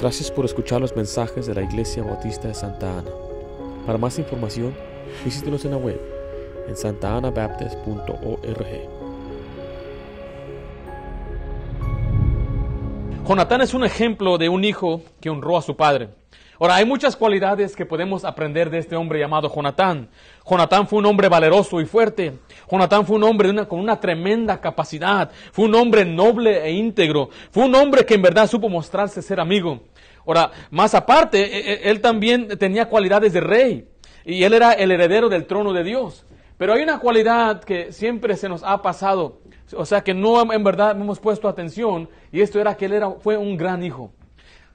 Gracias por escuchar los mensajes de la Iglesia Bautista de Santa Ana. Para más información, visítenos en la web en santaanabaptist.org. Jonatán es un ejemplo de un hijo que honró a su padre. Ahora, hay muchas cualidades que podemos aprender de este hombre llamado Jonatán. Jonatán fue un hombre valeroso y fuerte. Jonatán fue un hombre con una tremenda capacidad. Fue un hombre noble e íntegro. Fue un hombre que en verdad supo mostrarse ser amigo. Ahora, más aparte, e, e, él también tenía cualidades de rey. Y él era el heredero del trono de Dios. Pero hay una cualidad que siempre se nos ha pasado. O sea, que no en verdad hemos puesto atención. Y esto era que él era, fue un gran hijo.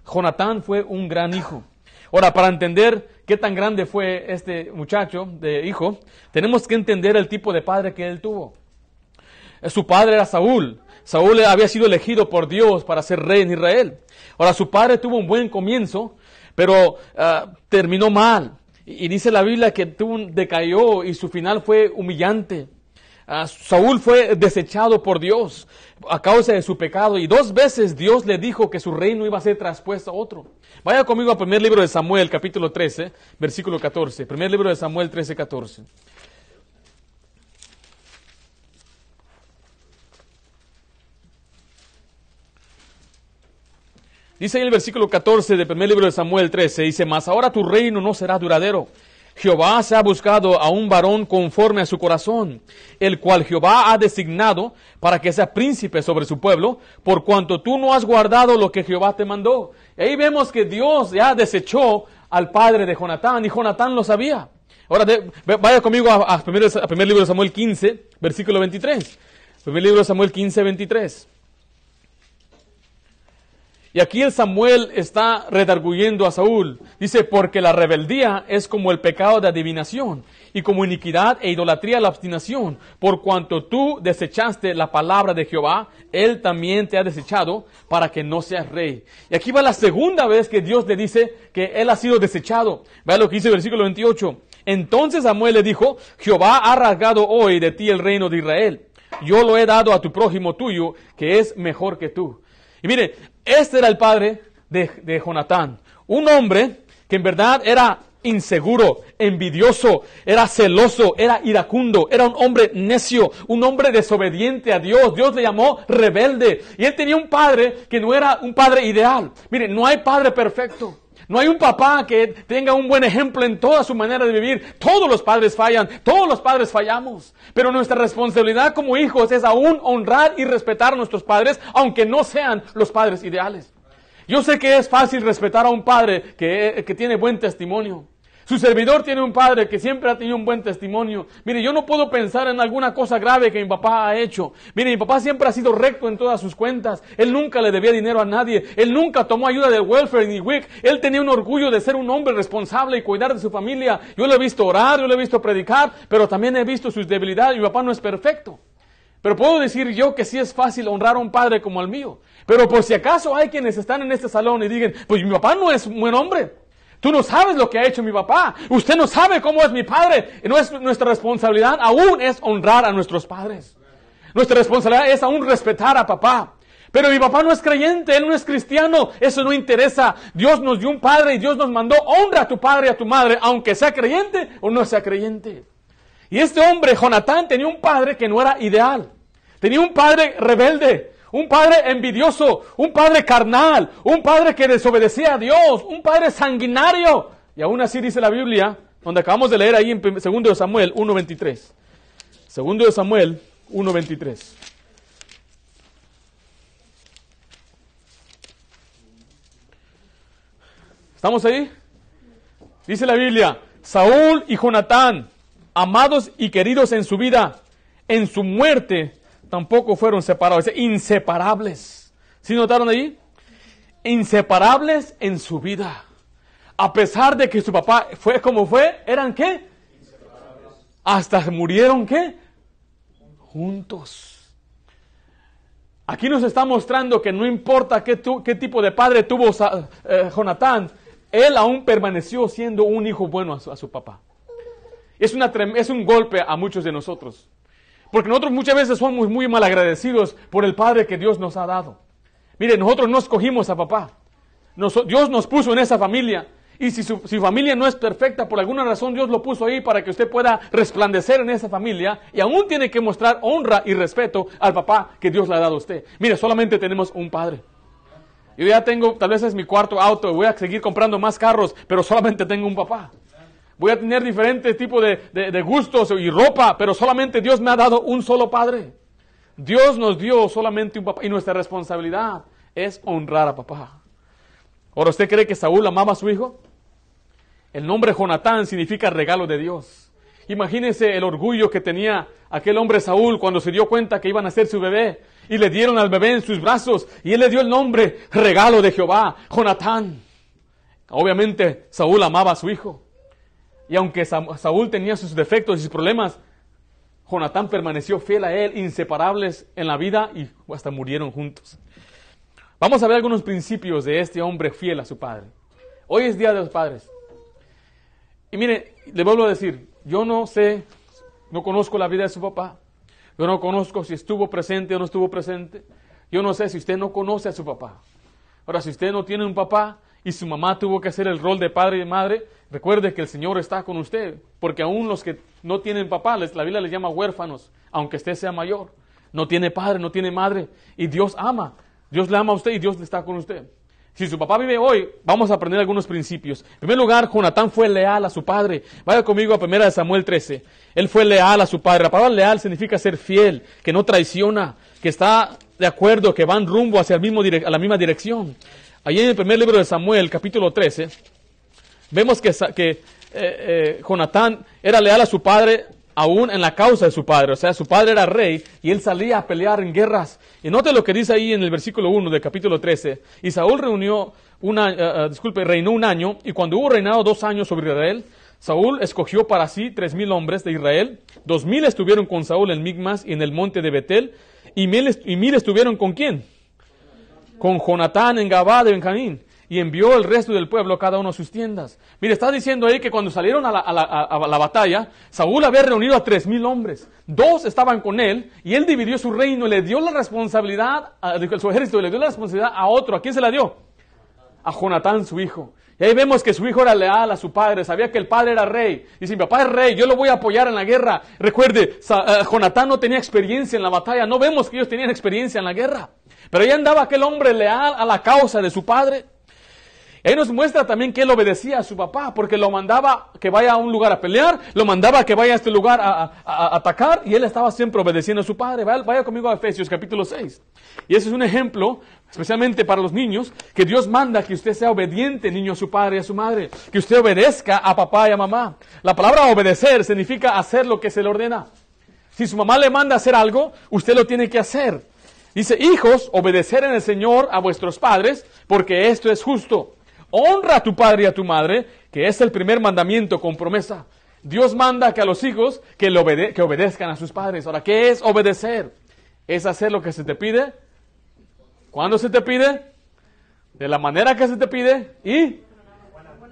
Jonatán fue un gran hijo. Ahora, para entender qué tan grande fue este muchacho de hijo, tenemos que entender el tipo de padre que él tuvo. Su padre era Saúl. Saúl había sido elegido por Dios para ser rey en Israel. Ahora, su padre tuvo un buen comienzo, pero ah, terminó mal. Y, dice la Biblia que tuvo un, decayó y su final fue humillante. Ah, Saúl fue desechado por Dios a causa de su pecado y dos veces Dios le dijo que su reino iba a ser traspuesto a otro. Vaya conmigo al primer libro de Samuel, capítulo 13, versículo 14. Primer libro de Samuel 13, 14. Dice ahí el versículo 14 del primer libro de Samuel 13, dice, mas ahora tu reino no será duradero Jehová se ha buscado a un varón conforme a su corazón, el cual Jehová ha designado para que sea príncipe sobre su pueblo, por cuanto tú no has guardado lo que Jehová te mandó. Y ahí vemos que Dios ya desechó al padre de Jonatán y Jonatán lo sabía. Ahora vaya conmigo a, primer, a primer libro de Samuel 15, versículo 23. Primer libro de Samuel 15, 23. Y aquí el Samuel está redarguyendo a Saúl. Dice, porque la rebeldía es como el pecado de adivinación y como iniquidad e idolatría la obstinación. Por cuanto tú desechaste la palabra de Jehová, él también te ha desechado para que no seas rey. Y aquí va la segunda vez que Dios le dice que él ha sido desechado. Vea lo que dice el versículo 28. Entonces Samuel le dijo, Jehová ha rasgado hoy de ti el reino de Israel. Yo lo he dado a tu prójimo tuyo, que es mejor que tú. Y mire, este era el padre de, de Jonatán. Un hombre que en verdad era inseguro, envidioso, era celoso, era iracundo, era un hombre necio, un hombre desobediente a Dios. Dios le llamó rebelde. Y él tenía un padre que no era un padre ideal. Mire, no hay padre perfecto. No hay un papá que tenga un buen ejemplo en toda su manera de vivir. Todos los padres fallan, todos los padres fallamos. Pero nuestra responsabilidad como hijos es aún honrar y respetar a nuestros padres, aunque no sean los padres ideales. Yo sé que es fácil respetar a un padre que, que tiene buen testimonio. Su servidor tiene un padre que siempre ha tenido un buen testimonio. Mire, yo no puedo pensar en alguna cosa grave que mi papá ha hecho. Mire, mi papá siempre ha sido recto en todas sus cuentas. Él nunca le debía dinero a nadie. Él nunca tomó ayuda del welfare ni WIC. Él tenía un orgullo de ser un hombre responsable y cuidar de su familia. Yo le he visto orar, yo le he visto predicar, pero también he visto sus debilidades. Mi papá no es perfecto. Pero puedo decir yo que sí es fácil honrar a un padre como el mío. Pero por si acaso hay quienes están en este salón y digan, pues mi papá no es un buen hombre. Tú no sabes lo que ha hecho mi papá. Usted no sabe cómo es mi padre. No es nuestra responsabilidad aún es honrar a nuestros padres. Nuestra responsabilidad es aún respetar a papá. Pero mi papá no es creyente, él no es cristiano, eso no interesa. Dios nos dio un padre y Dios nos mandó, honra a tu padre y a tu madre, aunque sea creyente o no sea creyente. Y este hombre, Jonatán, tenía un padre que no era ideal. Tenía un padre rebelde, un padre envidioso, un padre carnal, un padre que desobedecía a Dios, un padre sanguinario. Y aún así dice la Biblia, donde acabamos de leer ahí en 2 de Samuel 1.23. Segundo de Samuel 1.23. ¿Estamos ahí? Dice la Biblia, Saúl y Jonatán, amados y queridos en su vida, en su muerte tampoco fueron separados, inseparables. ¿Sí notaron ahí? Inseparables en su vida. A pesar de que su papá fue como fue, ¿eran qué? Hasta murieron qué? Juntos. Aquí nos está mostrando que no importa qué, tipo de padre tuvo eh, Jonatán, él aún permaneció siendo un hijo bueno a su, papá. Es, una, es un golpe a muchos de nosotros. Porque nosotros muchas veces somos muy mal agradecidos por el Padre que Dios nos ha dado. Mire, nosotros no escogimos a papá. Dios nos puso en esa familia. Y si su familia no es perfecta, por alguna razón Dios lo puso ahí para que usted pueda resplandecer en esa familia y aún tiene que mostrar honra y respeto al papá que Dios le ha dado a usted. Mire, solamente tenemos un padre. Yo ya tengo, tal vez es mi cuarto auto, voy a seguir comprando más carros, pero solamente tengo un papá. Voy a tener diferentes tipos de, de- gustos y ropa, pero solamente Dios me ha dado un solo padre. Dios nos dio solamente un papá y nuestra responsabilidad es honrar a papá. Ahora, ¿usted cree que Saúl amaba a su hijo? El nombre Jonatán significa regalo de Dios. Imagínese el orgullo que tenía aquel hombre Saúl cuando se dio cuenta que iban a ser su bebé y le dieron al bebé en sus brazos y él le dio el nombre regalo de Jehová, Jonatán. Obviamente Saúl amaba a su hijo. Y aunque Sa- Saúl tenía sus defectos y sus problemas, Jonatán permaneció fiel a él, inseparables en la vida y hasta murieron juntos. Vamos a ver algunos principios de este hombre fiel a su padre. Hoy es Día de los Padres. Y mire, le vuelvo a decir, yo no sé, no conozco la vida de su papá. Yo no conozco si estuvo presente o no estuvo presente. Yo no sé si usted no conoce a su papá. Ahora, si usted no tiene un papá y su mamá tuvo que hacer el rol de padre y madre, recuerde que el Señor está con usted. Porque aún los que no tienen papá, les- la Biblia les llama huérfanos, aunque usted sea mayor. No tiene padre, no tiene madre. Y Dios ama. Dios le ama a usted y Dios está con usted. Si su papá vive hoy, vamos a aprender algunos principios. En primer lugar, Jonatán fue leal a su padre. Vaya conmigo a 1 Samuel 13. Él fue leal a su padre. La palabra leal significa ser fiel, que no traiciona, que está de acuerdo, que van rumbo hacia el mismo a la misma dirección. Allí en el primer libro de Samuel, capítulo 13, vemos que, que eh, eh, Jonatán era leal a su padre aún en la causa de su padre. O sea, su padre era rey y él salía a pelear en guerras. Y note lo que dice ahí en el versículo 1 del capítulo 13. Y Saúl reunió una, eh, disculpe, reinó un año y cuando hubo reinado dos años sobre Israel, Saúl escogió para sí tres mil hombres de Israel. Dos mil estuvieron con Saúl en Migmas y en el monte de Betel. Y mil, y mil estuvieron con quién? Con Jonatán en Gabá de Benjamín y envió el resto del pueblo cada uno a sus tiendas. Mire, está diciendo ahí que cuando salieron a la, a la- a- la batalla, Saúl había reunido a tres mil hombres. Dos estaban con él y él dividió su reino le dio la responsabilidad, a, su ejército le dio la responsabilidad a otro. ¿A quién se la dio? A Jonatán, su hijo. Y ahí vemos que su hijo era leal a su padre, sabía que el padre era rey. Y si mi papá es rey, yo lo voy a apoyar en la guerra. Recuerde, eh, Jonatán no tenía experiencia en la batalla, no vemos que ellos tenían experiencia en la guerra. Pero ahí andaba aquel hombre leal a la causa de su padre. Y ahí nos muestra también que él obedecía a su papá, porque lo mandaba que vaya a un lugar a pelear, lo mandaba que vaya a este lugar a, atacar, y él estaba siempre obedeciendo a su padre. Vaya, vaya conmigo a Efesios capítulo 6. Y ese es un ejemplo, especialmente para los niños, que Dios manda que usted sea obediente, niño, a su padre y a su madre, que usted obedezca a papá y a mamá. La palabra obedecer significa hacer lo que se le ordena. Si su mamá le manda hacer algo, usted lo tiene que hacer. Dice, hijos, obedecer en el Señor a vuestros padres, porque esto es justo. Honra a tu padre y a tu madre, que es el primer mandamiento con promesa. Dios manda que a los hijos que, le que obedezcan a sus padres. Ahora, ¿qué es obedecer? Es hacer lo que se te pide. ¿Cuándo se te pide? De la manera que se te pide y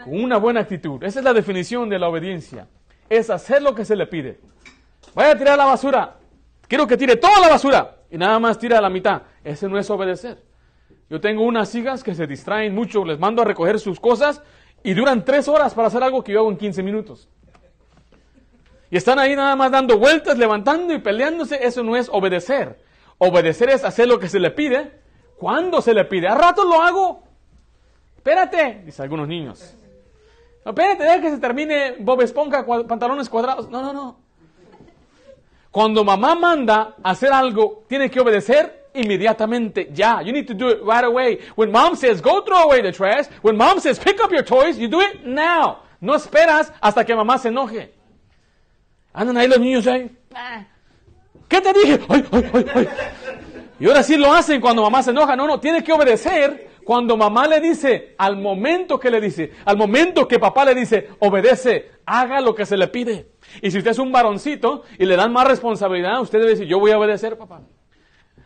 una buena actitud. Esa es la definición de la obediencia. Es hacer lo que se le pide. Vaya a tirar la basura. Quiero que tire toda la basura y nada más tira la mitad. Ese no es obedecer. Yo tengo unas hijas que se distraen mucho, les mando a recoger sus cosas y duran tres horas para hacer algo que yo hago en 15 minutos. Y están ahí nada más dando vueltas, levantando y peleándose. Eso no es obedecer. Obedecer es hacer lo que se le pide. ¿Cuándo se le pide? A rato lo hago. Espérate, dice algunos niños. No, espérate, deja que se termine Bob Esponja, pantalones cuadrados. No, no, no. Cuando mamá manda hacer algo, tiene que obedecer inmediatamente. Ya. You need to do it right away. When mom says, go throw away the trash. When mom says, pick up your toys, you do it now. No esperas hasta que mamá se enoje. Andan ahí los niños ahí. "Ah, ¿Qué te dije? Ay, ay, ay, ay. Y ahora sí lo hacen cuando mamá se enoja. No, no, tiene que obedecer cuando mamá le dice, al momento que le dice, al momento que papá le dice, obedece, haga lo que se le pide. Y si usted es un varoncito y le dan más responsabilidad, usted debe decir, yo voy a obedecer, papá.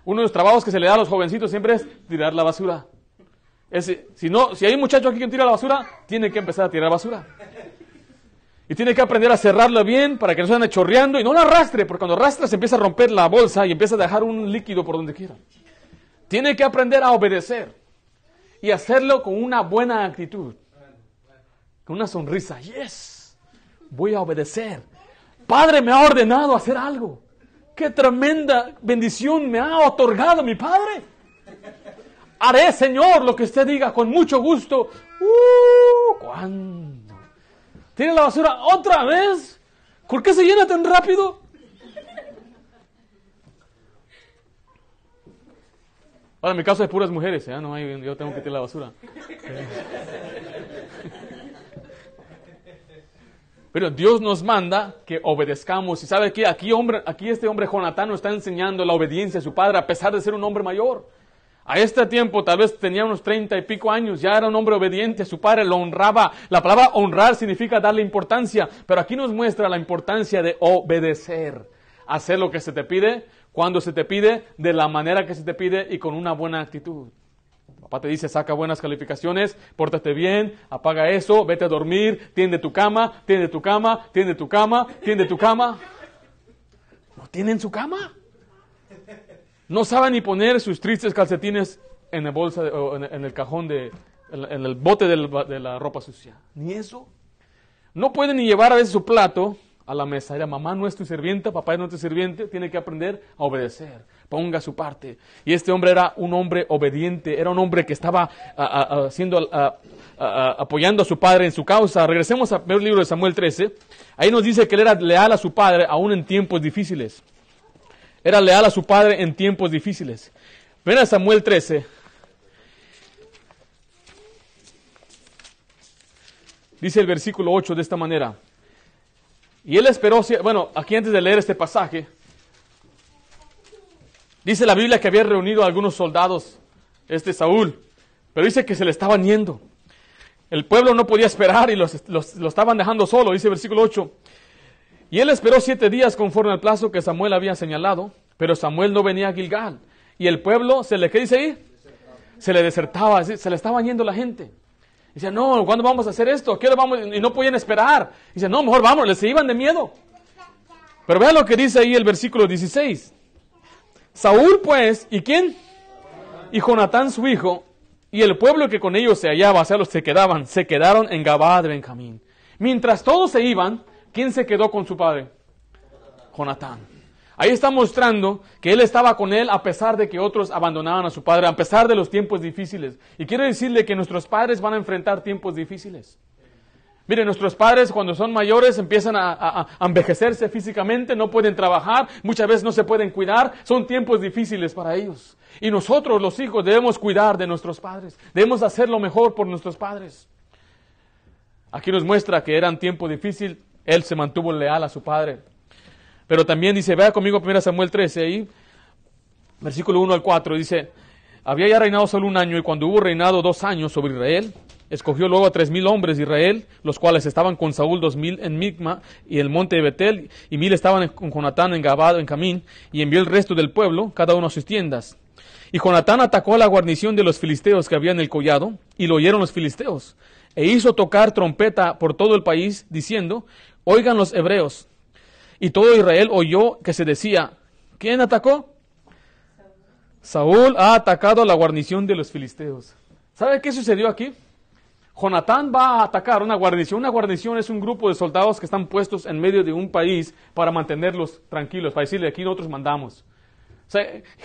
Uno de los trabajos que se le da a los jovencitos siempre es tirar la basura. Si, no, si hay un muchacho aquí que tira la basura, tiene que empezar a tirar basura. Y tiene que aprender a cerrarla bien para que no se ande chorreando y no la arrastre, porque cuando arrastra se empieza a romper la bolsa y empieza a dejar un líquido por donde quiera. Tiene que aprender a obedecer. Y hacerlo con una buena actitud. Con una sonrisa. Yes, voy a obedecer. Padre me ha ordenado hacer algo. Qué tremenda bendición me ha otorgado mi Padre. Haré, Señor, lo que usted diga con mucho gusto. Uh, ¿Cuándo? ¿Tiene la basura otra vez? ¿Por qué se llena tan rápido? Ahora, mi caso es puras mujeres, ¿eh? no hay, yo tengo que tirar la basura. Pero Dios nos manda que obedezcamos. Y sabe que aquí, hombre, aquí este hombre Jonatán nos está enseñando la obediencia a su padre, a pesar de ser un hombre mayor. A este tiempo, tal vez tenía unos treinta y pico años, ya era un hombre obediente, su padre lo honraba. La palabra honrar significa darle importancia, pero aquí nos muestra la importancia de obedecer, hacer lo que se te pide, cuando se te pide, de la manera que se te pide y con una buena actitud. Papá te dice, saca buenas calificaciones, pórtate bien, apaga eso, vete a dormir, tiende tu cama, tiende tu cama, tiende tu cama, tiende tu cama. ¿No tienen su cama? No saben ni poner sus tristes calcetines en, la bolsa o en, el cajón de, en, el bote de la ropa sucia. Ni eso. No pueden ni llevar a veces su plato a la mesa. Era mamá no es tu sirvienta, papá no es tu sirviente, tiene que aprender a obedecer. Ponga su parte. Y este hombre era un hombre obediente, era un hombre que estaba haciendo, apoyando a su padre en su causa. Regresemos al primer libro de Samuel 13. Ahí nos dice que él era leal a su padre aún en tiempos difíciles. Era leal a su padre en tiempos difíciles. Ven a Samuel 13. Dice el versículo 8 de esta manera. Y él esperó, bueno, aquí antes de leer este pasaje, dice la Biblia que había reunido a algunos soldados, este Saúl, pero dice que se le estaban yendo. El pueblo no podía esperar y los, lo estaban dejando solo, dice versículo 8. Y él esperó siete días conforme al plazo que Samuel había señalado, pero Samuel no venía a Gilgal. Y el pueblo, ¿se le, ¿qué dice ahí? Se le desertaba, se le estaba yendo la gente. Dice, no, ¿cuándo vamos a hacer esto? ¿Qué vamos? Y no podían esperar. Dice, no, mejor vamos, les iban de miedo. Pero vean lo que dice ahí el versículo 16. Saúl pues, ¿y quién? Y Jonatán su hijo, y el pueblo que con ellos se hallaba, o sea, los que quedaban, se quedaron en Gabá de Benjamín. Mientras todos se iban, ¿quién se quedó con su padre? Jonatán. Ahí está mostrando que él estaba con él a pesar de que otros abandonaban a su padre, a pesar de los tiempos difíciles. Y quiero decirle que nuestros padres van a enfrentar tiempos difíciles. Mire, nuestros padres cuando son mayores empiezan a, envejecerse físicamente, no pueden trabajar, muchas veces no se pueden cuidar, son tiempos difíciles para ellos. Y nosotros los hijos debemos cuidar de nuestros padres, debemos hacer lo mejor por nuestros padres. Aquí nos muestra que era un tiempo difícil, él se mantuvo leal a su padre. Pero también dice, vea conmigo 1 Samuel 13 ahí, versículo 1 al 4, dice, había ya reinado solo un año y cuando hubo reinado dos años sobre Israel, escogió luego a tres mil hombres de Israel, los cuales estaban con Saúl dos mil en Migma y el monte de Betel, y mil estaban con Jonatán en Gabado, en Camín, y envió el resto del pueblo, cada uno a sus tiendas. Y Jonatán atacó a la guarnición de los filisteos que había en el collado, y lo oyeron los filisteos, e hizo tocar trompeta por todo el país, diciendo, oigan los hebreos, y todo Israel oyó que se decía, ¿quién atacó? Saúl ha atacado a la guarnición de los filisteos. ¿Sabe qué sucedió aquí? Jonatán va a atacar una guarnición. Una guarnición es un grupo de soldados que están puestos en medio de un país para mantenerlos tranquilos, para decirle, aquí nosotros mandamos.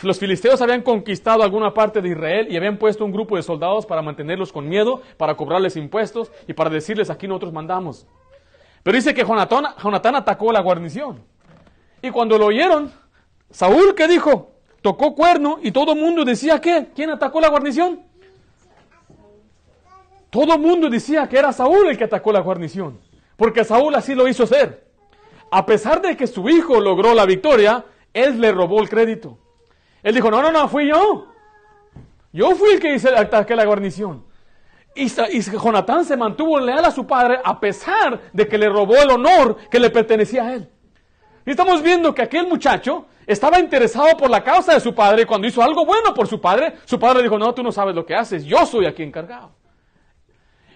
los filisteos habían conquistado alguna parte de Israel y habían puesto un grupo de soldados para mantenerlos con miedo, para cobrarles impuestos y para decirles, aquí nosotros mandamos. Pero dice que Jonatán, atacó la guarnición. Y cuando lo oyeron, Saúl, ¿qué dijo? Tocó cuerno y todo el mundo decía que, ¿quién atacó la guarnición? Todo el mundo decía que era Saúl el que atacó la guarnición, porque Saúl así lo hizo ser. A pesar de que su hijo logró la victoria, él le robó el crédito. Él dijo, no, no, no, fui yo. Yo fui el que hice, ataque la guarnición. Y, Jonatán se mantuvo leal a su padre a pesar de que le robó el honor que le pertenecía a él. Y estamos viendo que aquel muchacho estaba interesado por la causa de su padre y cuando hizo algo bueno por su padre, su padre dijo, no, tú no sabes lo que haces, yo soy aquí encargado.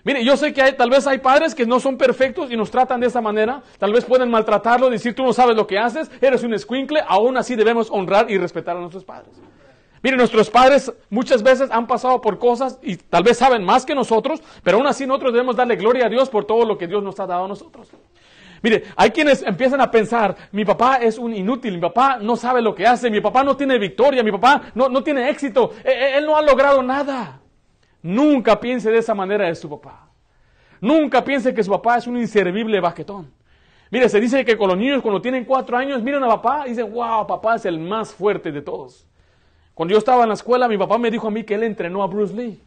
Mire, yo sé que tal vez hay padres que no son perfectos y nos tratan de esa manera, tal vez pueden maltratarlo, decir tú no sabes lo que haces, eres un escuincle, aún así debemos honrar y respetar a nuestros padres. Mire, nuestros padres muchas veces han pasado por cosas y tal vez saben más que nosotros, pero aún así nosotros debemos darle gloria a Dios por todo lo que Dios nos ha dado a nosotros. Mire, hay quienes empiezan a pensar, mi papá es un inútil, mi papá no sabe lo que hace, mi papá no tiene victoria, mi papá no, no tiene éxito, e- e- él no ha logrado nada. Nunca piense de esa manera de su papá. Nunca piense que su papá es un inservible baquetón. Mire, se dice que con los niños cuando tienen cuatro años miran a papá y dicen, wow, papá es el más fuerte de todos. Cuando yo estaba en la escuela, mi papá me dijo a mí que él entrenó a Bruce Lee.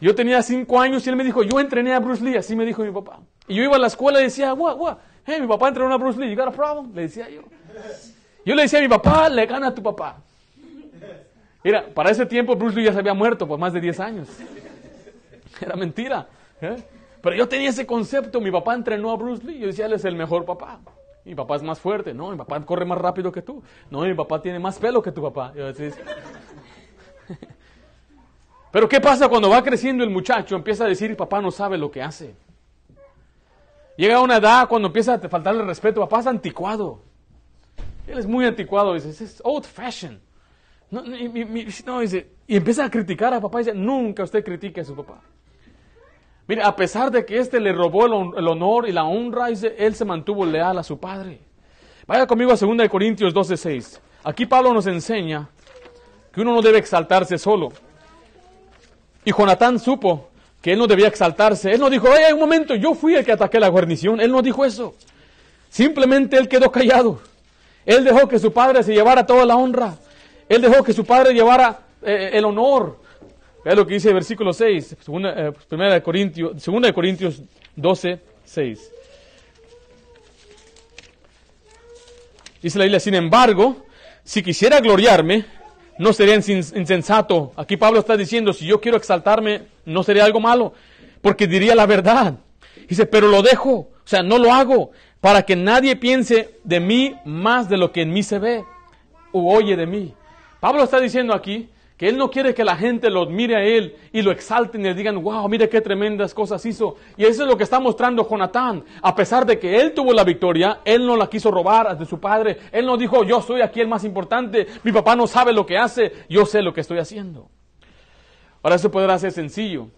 Yo tenía cinco años y él me dijo, yo entrené a Bruce Lee, así me dijo mi papá. Y yo iba a la escuela y decía, what, what, hey, mi papá entrenó a Bruce Lee, you got a problem? Le decía yo. Yo le decía a mi papá, le gana a tu papá. Mira, para ese tiempo Bruce Lee ya se había muerto por más de 10 años. Era mentira. ¿eh? Pero yo tenía ese concepto, mi papá entrenó a Bruce Lee, yo decía, él es el mejor papá. Mi papá es más fuerte, no, mi papá corre más rápido que tú. No, mi papá tiene más pelo que tu papá. Pero ¿qué pasa cuando va creciendo el muchacho? Empieza a decir, papá no sabe lo que hace. Llega a una edad cuando empieza a faltarle respeto, papá es anticuado. Él es muy anticuado, dice, es old fashion. No, no, y, y- y- no, dice, y empieza a criticar a papá y dice, nunca usted critique a su papá. Mire, a pesar de que éste le robó el, el honor y la honra, él se mantuvo leal a su padre. Vaya conmigo a 2 de Corintios 12:6. Aquí Pablo nos enseña que uno no debe exaltarse solo. Y Jonatán supo que él no debía exaltarse. Él no dijo, oye, un momento, yo fui el que ataqué la guarnición. Él no dijo eso. Simplemente él quedó callado. Él dejó que su padre se llevara toda la honra. Él dejó que su padre llevara eh, el honor. Vea lo que dice el versículo 6, segunda, eh, primera de Corintios, segunda de Corintios 12, 6. Dice la Biblia, sin embargo, si quisiera gloriarme, no sería insensato. Aquí Pablo está diciendo, si yo quiero exaltarme, no sería algo malo, porque diría la verdad. Dice, pero lo dejo, o sea, no lo hago, para que nadie piense de mí más de lo que en mí se ve o oye de mí. Pablo está diciendo aquí que él no quiere que la gente lo mire a él y lo exalten y le digan, wow, mire qué tremendas cosas hizo. Y eso es lo que está mostrando Jonatán. A pesar de que él tuvo la victoria, él no la quiso robar de su padre. Él no dijo, yo soy aquí el más importante, mi papá no sabe lo que hace, yo sé lo que estoy haciendo. Ahora eso podrá ser sencillo.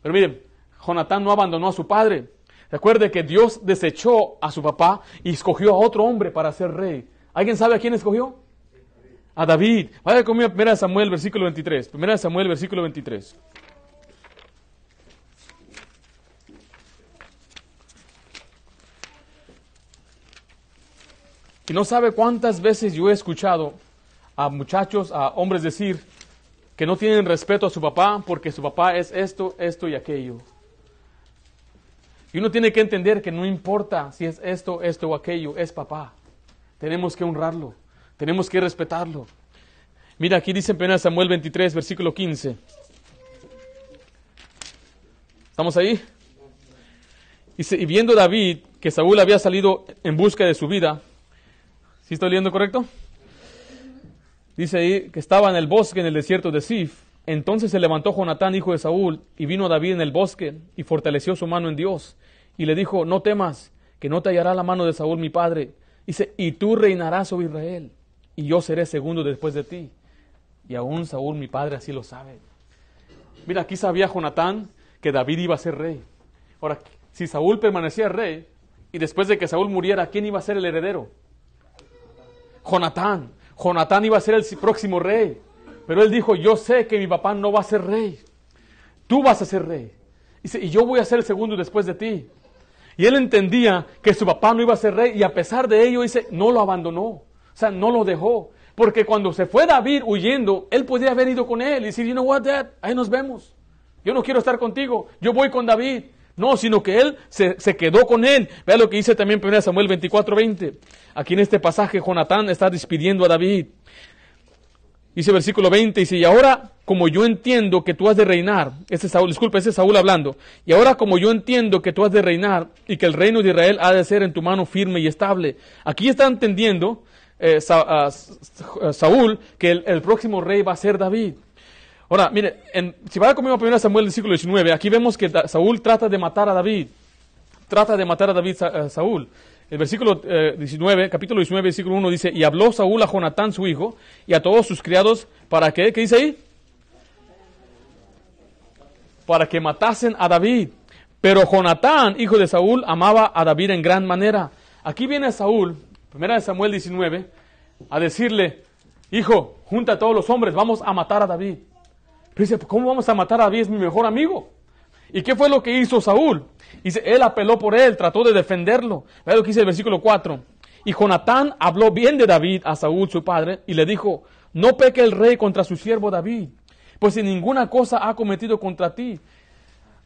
Pero miren, Jonatán no abandonó a su padre. Recuerde que Dios desechó a su papá y escogió a otro hombre para ser rey. ¿Alguien sabe a quién escogió? A David. Vaya conmigo a 1 Samuel, versículo 23. 1 Samuel, versículo 23. Y no sabe cuántas veces yo he escuchado a muchachos, a hombres decir que no tienen respeto a su papá porque su papá es esto, esto y aquello. Y uno tiene que entender que no importa si es esto, esto o aquello, es papá. Tenemos que honrarlo, tenemos que respetarlo. Mira, aquí dice en 1 Samuel 23, versículo 15. ¿Estamos ahí? Y viendo David que Saúl había salido en busca de su vida, ¿sí estoy leyendo correcto? Dice ahí que estaba en el bosque en el desierto de Sif. Entonces se levantó Jonatán, hijo de Saúl, y vino a David en el bosque, y fortaleció su mano en Dios. Y le dijo, no temas, que no te hallará la mano de Saúl mi padre. Dice, y tú reinarás sobre Israel, y yo seré segundo después de ti. Y aún Saúl mi padre así lo sabe. Mira, aquí sabía Jonatán que David iba a ser rey. Ahora, si Saúl permanecía rey, y después de que Saúl muriera, ¿quién iba a ser el heredero? Jonatán. Jonatán iba a ser el próximo rey. Pero él dijo, yo sé que mi papá no va a ser rey. Tú vas a ser rey. Dice, y yo voy a ser el segundo después de ti. Y él entendía que su papá no iba a ser rey y a pesar de ello, dice, no lo abandonó. Sea, no lo dejó. Porque cuando se fue David huyendo, él podía haber ido con él y decir, you know what, dad, ahí nos vemos. Yo no quiero estar contigo, yo voy con David. No, sino que él se, se quedó con él. Vea lo que dice también 1 Samuel 24:20. Aquí en este pasaje, Jonatán está despidiendo a David. Dice versículo 20, dice, y ahora como yo entiendo que tú has de reinar, ese es Saúl, disculpe, ese es Saúl hablando, y ahora como yo entiendo que tú has de reinar y que el reino de Israel ha de ser en tu mano firme y estable. Aquí está entendiendo eh, ah, S- Saúl que el, próximo rey va a ser David. Ahora, mire, en- si va conmigo a 1 Samuel, versículo 19, aquí vemos que Saúl trata de matar a David. Trata de matar a David a Saúl. el versículo eh, 19, capítulo 19, versículo 1 dice, y habló Saúl a Jonatán su hijo y a todos sus criados, ¿para qué? ¿Qué dice ahí? Para que matasen a David. Pero Jonatán, hijo de Saúl, amaba a David en gran manera. Aquí viene Saúl, primera de Samuel 19, a decirle, hijo, junta a todos los hombres, vamos a matar a David. Pero dice, ¿cómo vamos a matar a David? Es mi mejor amigo. ¿Y qué fue lo que hizo Saúl? Dice, él apeló por él, trató de defenderlo. Vea lo que dice el versículo 4. Y Jonatán habló bien de David a Saúl, su padre, y le dijo, no peque el rey contra su siervo David, pues si ninguna cosa ha cometido contra ti.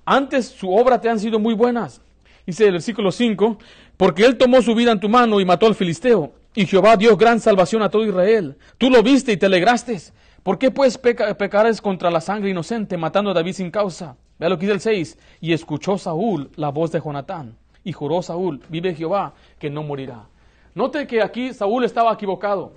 Antes su obra te han sido muy buenas. Dice el versículo 5, porque él tomó su vida en tu mano y mató al filisteo. Y Jehová dio gran salvación a todo Israel. Tú lo viste y te alegraste. ¿Por qué pues peca, pecares contra la sangre inocente, matando a David sin causa? Vea lo que dice el 6. Y escuchó Saúl la voz de Jonatán. Y juró Saúl, vive Jehová, que no morirá. Note que aquí Saúl estaba equivocado.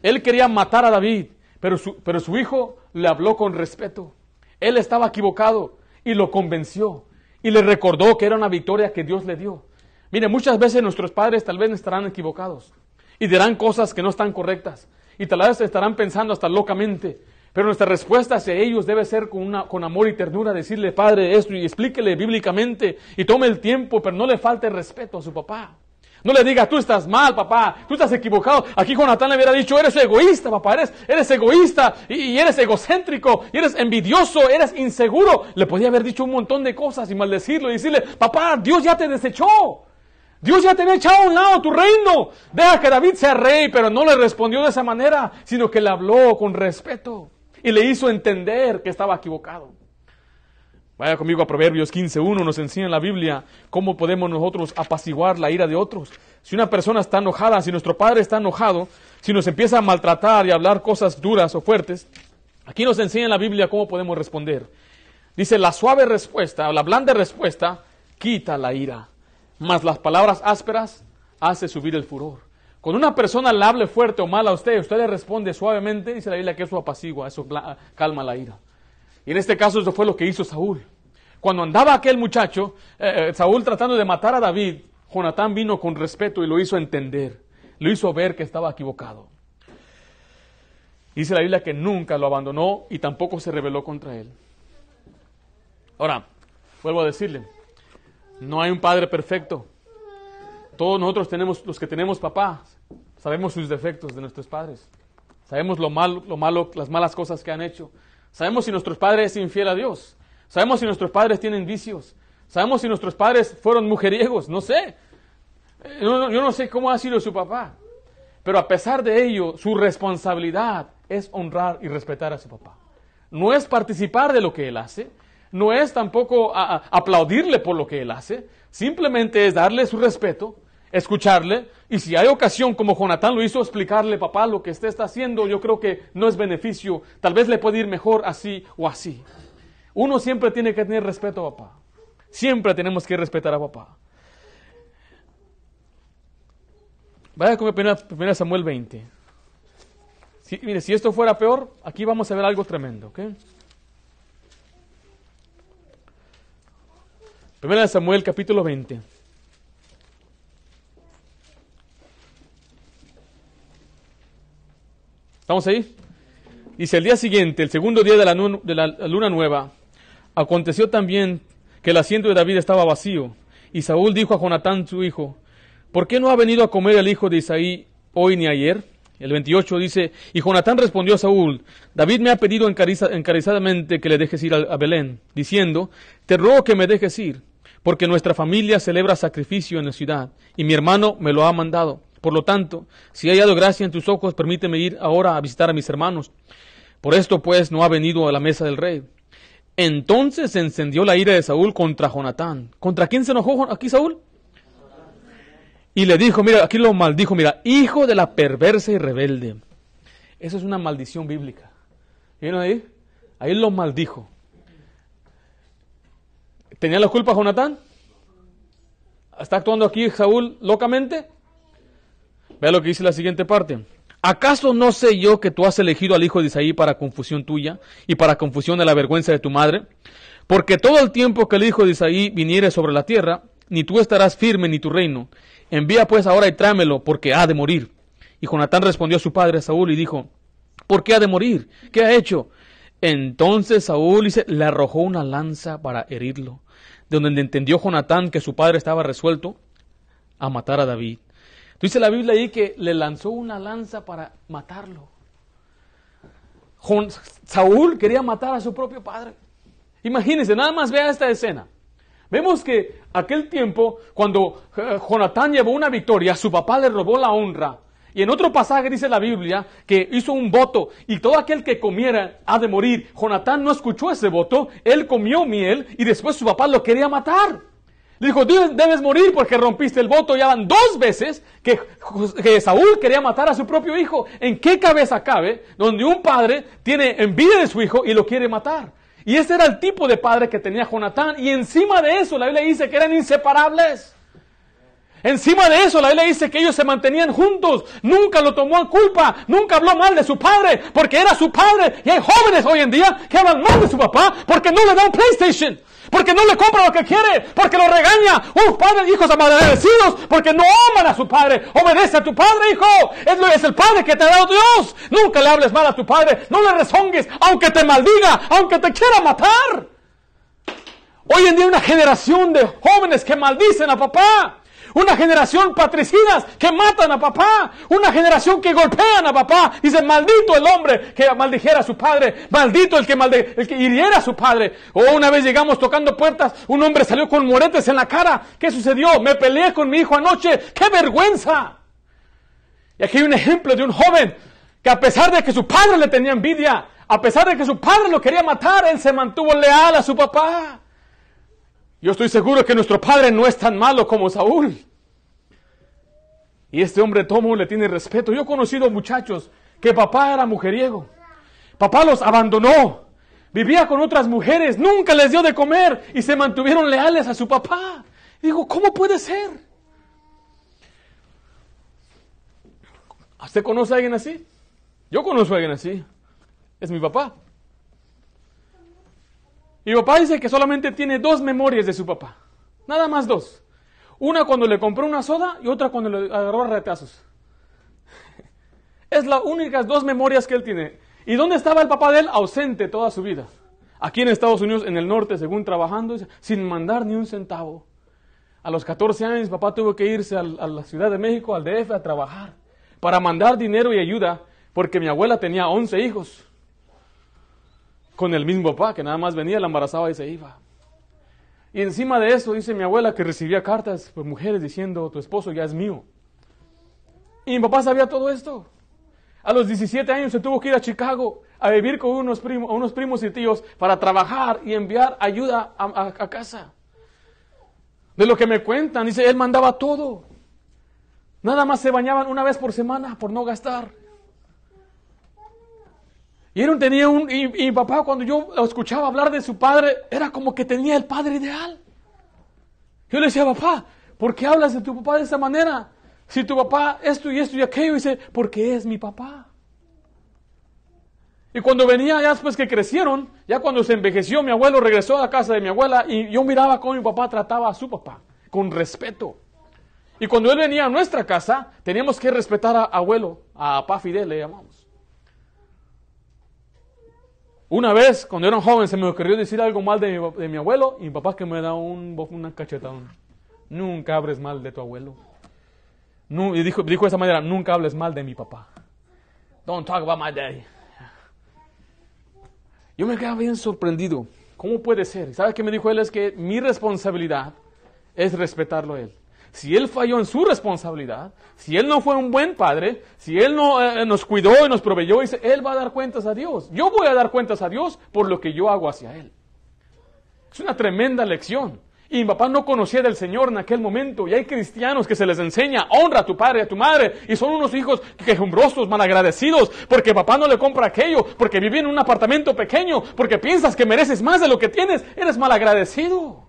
Él quería matar a David, pero su, pero su hijo le habló con respeto. Él estaba equivocado y lo convenció. Y le recordó que era una victoria que Dios le dio. Mire, muchas veces nuestros padres tal vez estarán equivocados y dirán cosas que no están correctas. Y tal vez estarán pensando hasta locamente. Pero nuestra respuesta hacia ellos debe ser con, una, con amor y ternura, decirle, Padre, esto y explíquele bíblicamente y tome el tiempo, pero no le falte respeto a su papá. No le diga, tú estás mal, papá, tú estás equivocado. Aquí Jonatán le hubiera dicho, eres egoísta, papá, eres, eres egoísta y, y, eres egocéntrico, y eres envidioso, eres inseguro. Le podía haber dicho un montón de cosas y maldecirlo y decirle, papá, Dios ya te desechó. Dios ya te había echado a un lado tu reino. Deja que David sea rey, pero no le respondió de esa manera, sino que le habló con respeto y le hizo entender que estaba equivocado. Vaya conmigo a Proverbios 15.1, nos enseña en la Biblia cómo podemos nosotros apaciguar la ira de otros. Si una persona está enojada, si nuestro padre está enojado, si nos empieza a maltratar y a hablar cosas duras o fuertes, aquí nos enseña en la Biblia cómo podemos responder. Dice, la suave respuesta, la blanda respuesta, quita la ira, mas las palabras ásperas hace subir el furor. Cuando una persona le hable fuerte o mal a usted, usted le responde suavemente, dice la Biblia que eso apacigua, eso calma la ira. Y en este caso eso fue lo que hizo Saúl. Cuando andaba aquel muchacho, eh, Saúl tratando de matar a David, Jonatán vino con respeto y lo hizo entender, lo hizo ver que estaba equivocado. Dice la Biblia que nunca lo abandonó y tampoco se rebeló contra él. Ahora, vuelvo a decirle, no hay un padre perfecto. Todos nosotros tenemos, los que tenemos papás, sabemos sus defectos de nuestros padres. Sabemos lo malo, lo malo, las malas cosas que han hecho. Sabemos si nuestros padres son infiel a Dios. Sabemos si nuestros padres tienen vicios. Sabemos si nuestros padres fueron mujeriegos. No sé. Yo, yo no sé cómo ha sido su papá. Pero a pesar de ello, su responsabilidad es honrar y respetar a su papá. No es participar de lo que él hace. No es tampoco a, aplaudirle por lo que él hace. Simplemente es darle su respeto, escucharle y si hay ocasión, como Jonatán lo hizo, explicarle, papá, lo que usted está haciendo, yo creo que no es beneficio, tal vez le puede ir mejor así o así. Uno siempre tiene que tener respeto a papá. Siempre tenemos que respetar a papá. Vaya con 1 Samuel 20. Si, mire, si esto fuera peor, aquí vamos a ver algo tremendo, ¿ok? 1 Samuel capítulo 20. ¿Estamos ahí? Dice, el día siguiente, el segundo día de la, de la, luna nueva, aconteció también que el asiento de David estaba vacío. Y Saúl dijo a Jonatán, su hijo, ¿por qué no ha venido a comer el hijo de Isaí hoy ni ayer? El 28 dice, y Jonatán respondió a Saúl, David me ha pedido encarizadamente que le dejes ir a Belén, diciendo, te ruego que me dejes ir, porque nuestra familia celebra sacrificio en la ciudad, y mi hermano me lo ha mandado. Por lo tanto, si he hallado gracia en tus ojos, permíteme ir ahora a visitar a mis hermanos. Por esto, pues, no ha venido a la mesa del rey. Entonces se encendió la ira de Saúl contra Jonatán. ¿Contra quién se enojó aquí Saúl? Y le dijo, mira, aquí lo maldijo, mira, hijo de la perversa y rebelde. Eso es una maldición bíblica. ¿Vieron ahí? Ahí lo maldijo. ¿Tenía la culpa Jonatán? ¿Está actuando aquí Saúl locamente? Vea lo que dice la siguiente parte. ¿Acaso no sé yo que tú has elegido al hijo de Isaí para confusión tuya y para confusión de la vergüenza de tu madre? Porque todo el tiempo que el hijo de Isaí viniere sobre la tierra, ni tú estarás firme ni tu reino. Envía pues ahora y tráemelo, porque ha de morir. Y Jonatán respondió a su padre Saúl y dijo, ¿por qué ha de morir? ¿Qué ha hecho? Entonces Saúl le arrojó una lanza para herirlo, de donde entendió Jonatán que su padre estaba resuelto a matar a David. Dice la Biblia ahí que le lanzó una lanza para matarlo. Saúl quería matar a su propio padre. Imagínense, nada más vea esta escena. Vemos que aquel tiempo, cuando eh, Jonatán llevó una victoria, su papá le robó la honra. Y en otro pasaje dice la Biblia que hizo un voto y todo aquel que comiera ha de morir. Jonatán no escuchó ese voto, él comió miel y después su papá lo quería matar. Le dijo, debes morir porque rompiste el voto. Ya van dos veces que, Saúl quería matar a su propio hijo. ¿En qué cabeza cabe donde un padre tiene envidia de su hijo y lo quiere matar? Y ese era el tipo de padre que tenía Jonatán. Y encima de eso, la Biblia dice que eran inseparables. Encima de eso, la Biblia dice que ellos se mantenían juntos. Nunca lo tomó en culpa. Nunca habló mal de su padre. Porque era su padre. Y hay jóvenes hoy en día que hablan mal de su papá porque no le dan PlayStation. Porque no le compra lo que quiere, porque lo regaña. Uf, padres, hijos amadecidos, porque no aman a su padre. Obedece a tu padre, hijo. Es, es el padre que te ha dado Dios. Nunca le hables mal a tu padre. No le rezongues, aunque te maldiga, aunque te quiera matar. Hoy en día hay una generación de jóvenes que maldicen a papá. Una generación patricidas que matan a papá. Una generación que golpean a papá. Dice, maldito el hombre que maldijera a su padre. Maldito el que, malde el que hiriera a su padre. O una vez llegamos tocando puertas, un hombre salió con moretes en la cara. ¿Qué sucedió? Me peleé con mi hijo anoche. ¡Qué vergüenza! Y aquí hay un ejemplo de un joven que a pesar de que su padre le tenía envidia, a pesar de que su padre lo quería matar, él se mantuvo leal a su papá. Yo estoy seguro que nuestro padre no es tan malo como Saúl. Y este hombre Tomo le tiene respeto. Yo he conocido muchachos que papá era mujeriego. Papá los abandonó. Vivía con otras mujeres. Nunca les dio de comer. Y se mantuvieron leales a su papá. digo, ¿cómo puede ser? ¿Usted conoce a alguien así? Yo conozco a alguien así. Es mi papá. Y papá dice que solamente tiene dos memorias de su papá. Nada más dos. Una cuando le compró una soda y otra cuando le agarró a retazos. Es las únicas dos memorias que él tiene. ¿Y dónde estaba el papá de él? Ausente toda su vida. Aquí en Estados Unidos, en el norte, según trabajando, sin mandar ni un centavo. A los 14 años, papá tuvo que irse a la Ciudad de México, al DF, a trabajar, para mandar dinero y ayuda, porque mi abuela tenía 11 hijos con el mismo papá, que nada más venía, la embarazaba y se iba. Y encima de eso dice mi abuela que recibía cartas por mujeres diciendo, tu esposo ya es mío. Y mi papá sabía todo esto. A los 17 años se tuvo que ir a Chicago a vivir con unos primos, unos primos y tíos para trabajar y enviar ayuda a casa. De lo que me cuentan, dice, él mandaba todo. Nada más se bañaban una vez por semana por no gastar. Y él tenía un, y, mi papá cuando yo escuchaba hablar de su padre, era como que tenía el padre ideal. Yo le decía, papá, ¿por qué hablas de tu papá de esa manera? Si tu papá esto y esto y aquello, dice, porque es mi papá. Y cuando venía, ya después que crecieron, ya cuando se envejeció, mi abuelo regresó a la casa de mi abuela y yo miraba cómo mi papá trataba a su papá, con respeto. Y cuando él venía a nuestra casa, teníamos que respetar a abuelo, a papá Fidel le llamamos. Una vez, cuando era joven, se me ocurrió decir algo mal de mi, abuelo y mi papá que me da un, una cachetón. Nunca hables mal de tu abuelo. y dijo, de esa manera, nunca hables mal de mi papá. Don't talk about my daddy. Yo me quedaba bien sorprendido. ¿Cómo puede ser? ¿Sabe qué me dijo él? Es que mi responsabilidad es respetarlo a él si él falló en su responsabilidad, si él no fue un buen padre, si él no eh, nos cuidó y nos proveyó, él va a dar cuentas a Dios. Yo voy a dar cuentas a Dios por lo que yo hago hacia él. Es una tremenda lección. Y mi papá no conocía del Señor en aquel momento. Y hay cristianos que se les enseña, honra a tu padre y a tu madre. Y son unos hijos quejumbrosos, malagradecidos, porque papá no le compra aquello, porque vive en un apartamento pequeño, porque piensas que mereces más de lo que tienes. Eres malagradecido.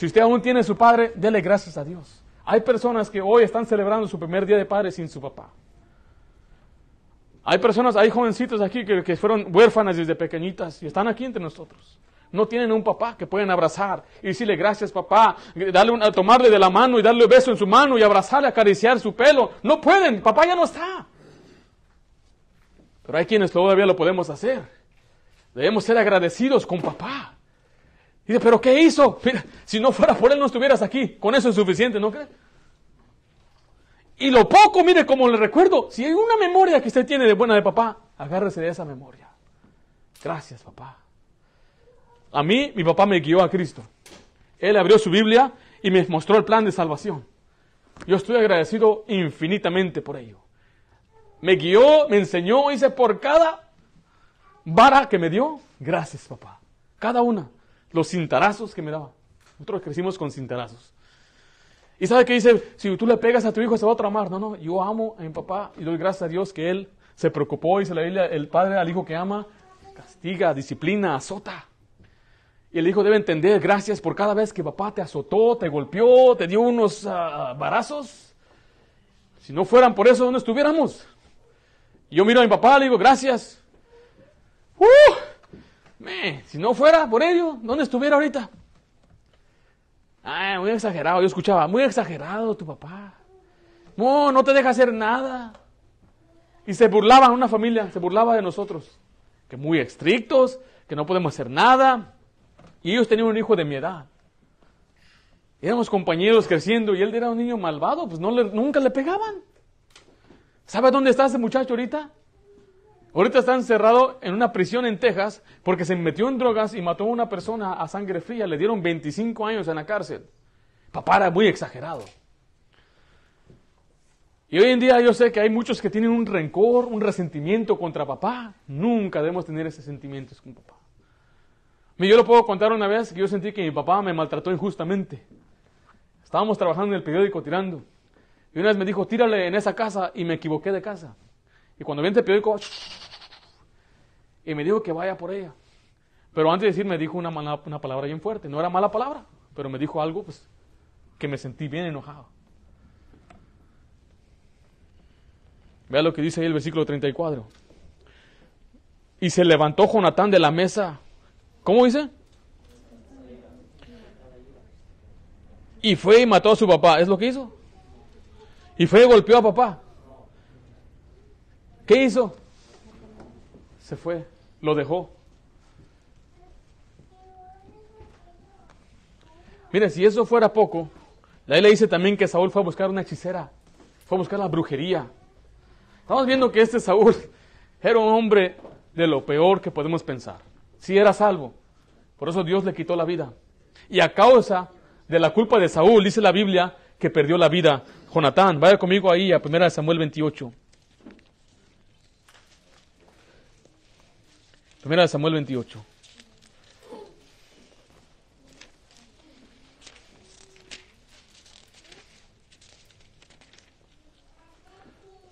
Si usted aún tiene su padre, dele gracias a Dios. Hay personas que hoy están celebrando su primer día de padre sin su papá. Hay personas, hay jovencitos aquí que, fueron huérfanas desde pequeñitas y están aquí entre nosotros. no tienen un papá que pueden abrazar y decirle gracias papá, darle tomarle de la mano y darle un beso en su mano y abrazarle, acariciar su pelo. No pueden, papá ya no está. Pero hay quienes todavía lo podemos hacer. Debemos ser agradecidos con papá. Dice, pero ¿qué hizo? Mira, si no fuera por él no estuvieras aquí. Con eso es suficiente, ¿no cree? Y lo poco, mire, como le recuerdo, si hay una memoria que usted tiene de buena de papá, agárrese de esa memoria. Gracias, papá. A mí, mi papá me guió a Cristo. Él abrió su Biblia y me mostró el plan de salvación. Yo estoy agradecido infinitamente por ello. Me guió, me enseñó, dice, por cada vara que me dio, gracias, papá. Cada una. Los cintarazos que me daba. Nosotros crecimos con cintarazos. ¿Y sabe qué dice? Si tú le pegas a tu hijo se va a tramar. No, no, yo amo a mi papá y doy gracias a Dios que él se preocupó, dice la Biblia, el padre al hijo que ama, castiga, disciplina, azota. Y el hijo debe entender, gracias por cada vez que papá te azotó, te golpeó, te dio unos ah, varazos. Si no fueran por eso, ¿dónde estuviéramos? Y yo miro a mi papá, le digo, gracias. ¡Uh! Me, si no fuera por ello, ¿dónde estuviera ahorita? Ah, muy exagerado. Yo escuchaba, muy exagerado tu papá. No, no te deja hacer nada. Y se burlaba una familia, se burlaba de nosotros. Que muy estrictos, que no podemos hacer nada. Y ellos tenían un hijo de mi edad. Éramos compañeros creciendo y él era un niño malvado, pues no le- nunca le pegaban. ¿Sabe dónde está ese muchacho ahorita? Ahorita está encerrado en una prisión en Texas porque se metió en drogas y mató a una persona a sangre fría. Le dieron 25 años en la cárcel. Papá era muy exagerado. Y hoy en día yo sé que hay muchos que tienen un rencor, un resentimiento contra papá. Nunca debemos tener ese sentimiento con papá. Yo lo puedo contar una vez que yo sentí que mi papá me maltrató injustamente. Estábamos trabajando en el periódico tirando. Y una vez me dijo, tírale en esa casa y me equivoqué de casa. Y cuando viene el periódico, y me dijo que vaya por ella. Pero antes de decir me dijo una, mala- una palabra bien fuerte. No era mala palabra, pero me dijo algo pues, que me sentí bien enojado. Vea lo que dice ahí el versículo 34. Y se levantó Jonatán de la mesa. ¿Cómo dice? Y fue y mató a su papá. ¿Es lo que hizo? Y fue y golpeó a papá. ¿Qué hizo? Se fue, lo dejó. Mire, si eso fuera poco, la Biblia dice también que Saúl fue a buscar una hechicera, fue a buscar la brujería. Estamos viendo que este Saúl era un hombre de lo peor que podemos pensar. Si era salvo, por eso Dios le quitó la vida. Y a causa de la culpa de Saúl, dice la Biblia, que perdió la vida Jonatán. Vaya conmigo ahí a 1 Samuel 28. 1 Samuel 28.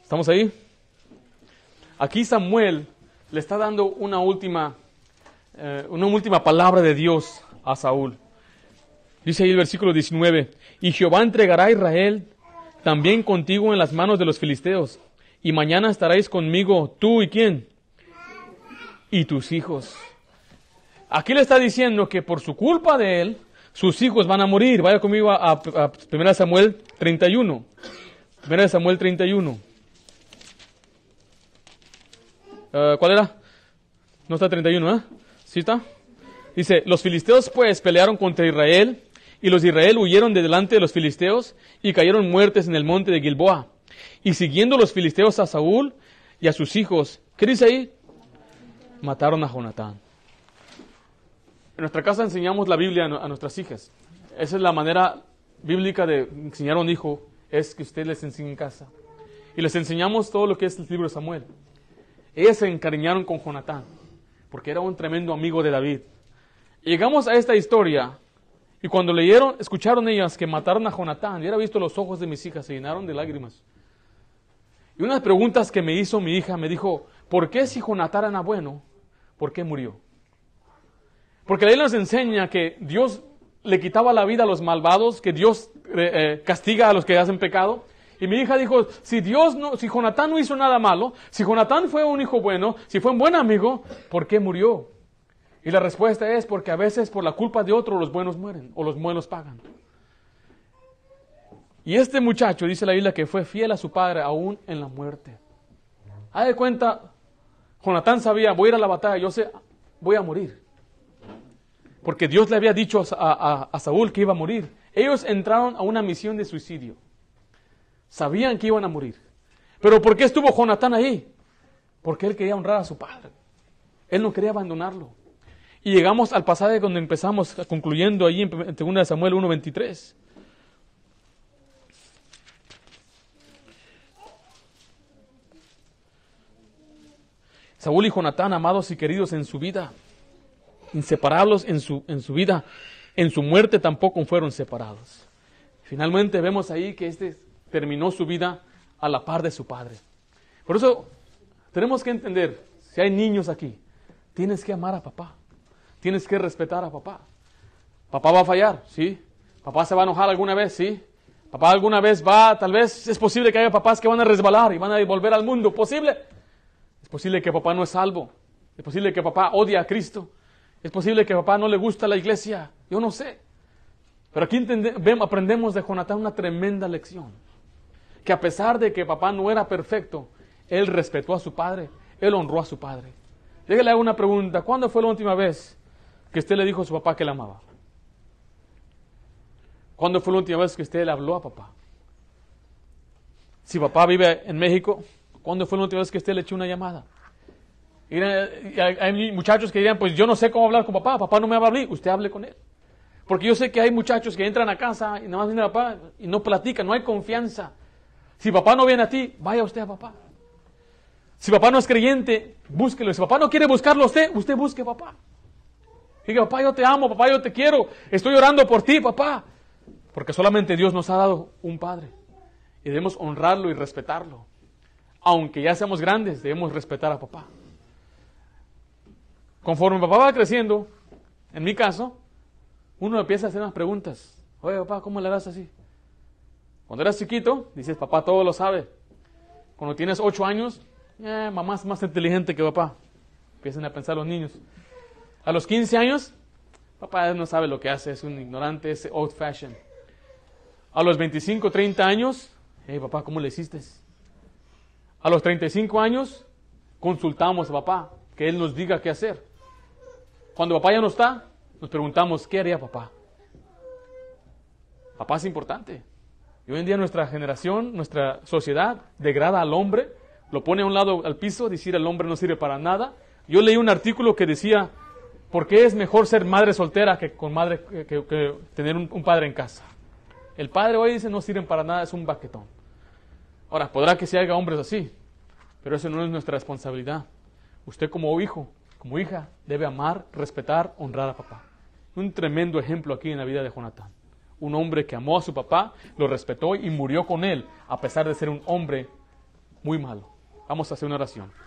¿Estamos ahí? Aquí Samuel le está dando una última, eh, una última palabra de Dios a Saúl. Dice ahí el versículo 19, y Jehová entregará a Israel también contigo en las manos de los filisteos, y mañana estaréis conmigo tú y quién, y tus hijos. Aquí le está diciendo que por su culpa de él, sus hijos van a morir. Vaya conmigo a, a, a 1 Samuel 31. 1 Samuel 31. Eh, ¿Cuál era? No está 31, ¿eh? ¿Sí está? Dice, los filisteos pues pelearon contra Israel y los de Israel huyeron de delante de los filisteos y cayeron muertes en el monte de Gilboa. Y siguiendo los filisteos a Saúl y a sus hijos, ¿qué dice ahí? Mataron a Jonatán. En nuestra casa enseñamos la Biblia a, nu- a nuestras hijas. Esa es la manera bíblica de enseñar a un hijo, es que usted les enseñe en casa. Y les enseñamos todo lo que es el libro de Samuel. Ellas se encariñaron con Jonatán, porque era un tremendo amigo de David. Llegamos a esta historia, y cuando leyeron, escucharon ellas que mataron a Jonatán, y era visto los ojos de mis hijas, se llenaron de lágrimas. Y unas preguntas que me hizo mi hija me dijo, ¿por qué si Jonatán era bueno, por qué murió? Porque la Biblia nos enseña que Dios le quitaba la vida a los malvados, que Dios eh, eh, castiga a los que hacen pecado. Y mi hija dijo, si Dios no, si Jonatán no hizo nada malo, si Jonatán fue un hijo bueno, si fue un buen amigo, ¿por qué murió? Y la respuesta es porque a veces por la culpa de otro los buenos mueren o los buenos pagan. Y este muchacho, dice la Biblia, que fue fiel a su padre aún en la muerte. Haz de cuenta, Jonatán sabía, voy a ir a la batalla, yo sé, voy a morir. Porque Dios le había dicho a, a Saúl que iba a morir. Ellos entraron a una misión de suicidio. Sabían que iban a morir. Pero ¿por qué estuvo Jonatán ahí? Porque él quería honrar a su padre. Él no quería abandonarlo. Y llegamos al pasaje donde empezamos, concluyendo ahí en 2 Samuel 1.23. Saúl y Jonatán, amados y queridos en su vida, inseparables en su, en su vida, en su muerte tampoco fueron separados. Finalmente vemos ahí que este terminó su vida a la par de su padre. Por eso tenemos que entender, si hay niños aquí, tienes que amar a papá, tienes que respetar a papá. Papá va a fallar, sí. Papá se va a enojar alguna vez, sí. Papá alguna vez va, tal vez es posible que haya papás que van a resbalar y van a volver al mundo, posible. Es posible que papá no es salvo. Es posible que papá odia a Cristo. Es posible que papá no le gusta la iglesia. Yo no sé. Pero aquí aprendemos de Jonatán una tremenda lección. Que a pesar de que papá no era perfecto, él respetó a su padre. Él honró a su padre. Déjale una pregunta. ¿Cuándo fue la última vez que usted le dijo a su papá que le amaba? ¿Cuándo fue la última vez que usted le habló a papá? Si papá vive en México, ¿Cuándo fue la última vez que usted le echó una llamada? Hay muchachos que dirán, pues yo no sé cómo hablar con papá, papá no me va a hablar, usted hable con él. Porque yo sé que hay muchachos que entran a casa y nada más viene a papá y no platican, no hay confianza. Si papá no viene a ti, vaya usted a papá. Si papá no es creyente, búsquelo. Si papá no quiere buscarlo a usted, usted busque a papá. Diga, papá, yo te amo, papá, yo te quiero, estoy orando por ti, papá. Porque solamente Dios nos ha dado un padre. Y debemos honrarlo y respetarlo aunque ya seamos grandes, debemos respetar a papá. Conforme papá va creciendo, en mi caso, uno empieza a hacer unas preguntas. Oye, papá, ¿cómo le das así? Cuando eras chiquito, dices, papá todo lo sabe. Cuando tienes ocho años, eh, mamá es más inteligente que papá. Empiezan a pensar los niños. A los 15 años, papá no sabe lo que hace, es un ignorante, es old fashion. A los 25, 30 años, hey papá, ¿cómo le hiciste? A los 35 años consultamos a papá, que él nos diga qué hacer. Cuando papá ya no está, nos preguntamos, ¿qué haría papá? Papá es importante. Y hoy en día nuestra generación, nuestra sociedad degrada al hombre, lo pone a un lado al piso, decir el hombre no sirve para nada. Yo leí un artículo que decía, ¿por qué es mejor ser madre soltera que, con madre, que, tener un, un, padre en casa? El padre hoy dice no sirven para nada, es un baquetón. Ahora, podrá que se haga hombres así, pero eso no es nuestra responsabilidad. Usted como hijo, como hija, debe amar, respetar, honrar a papá. Un tremendo ejemplo aquí en la vida de Jonatán. Un hombre que amó a su papá, lo respetó y murió con él, a pesar de ser un hombre muy malo. Vamos a hacer una oración.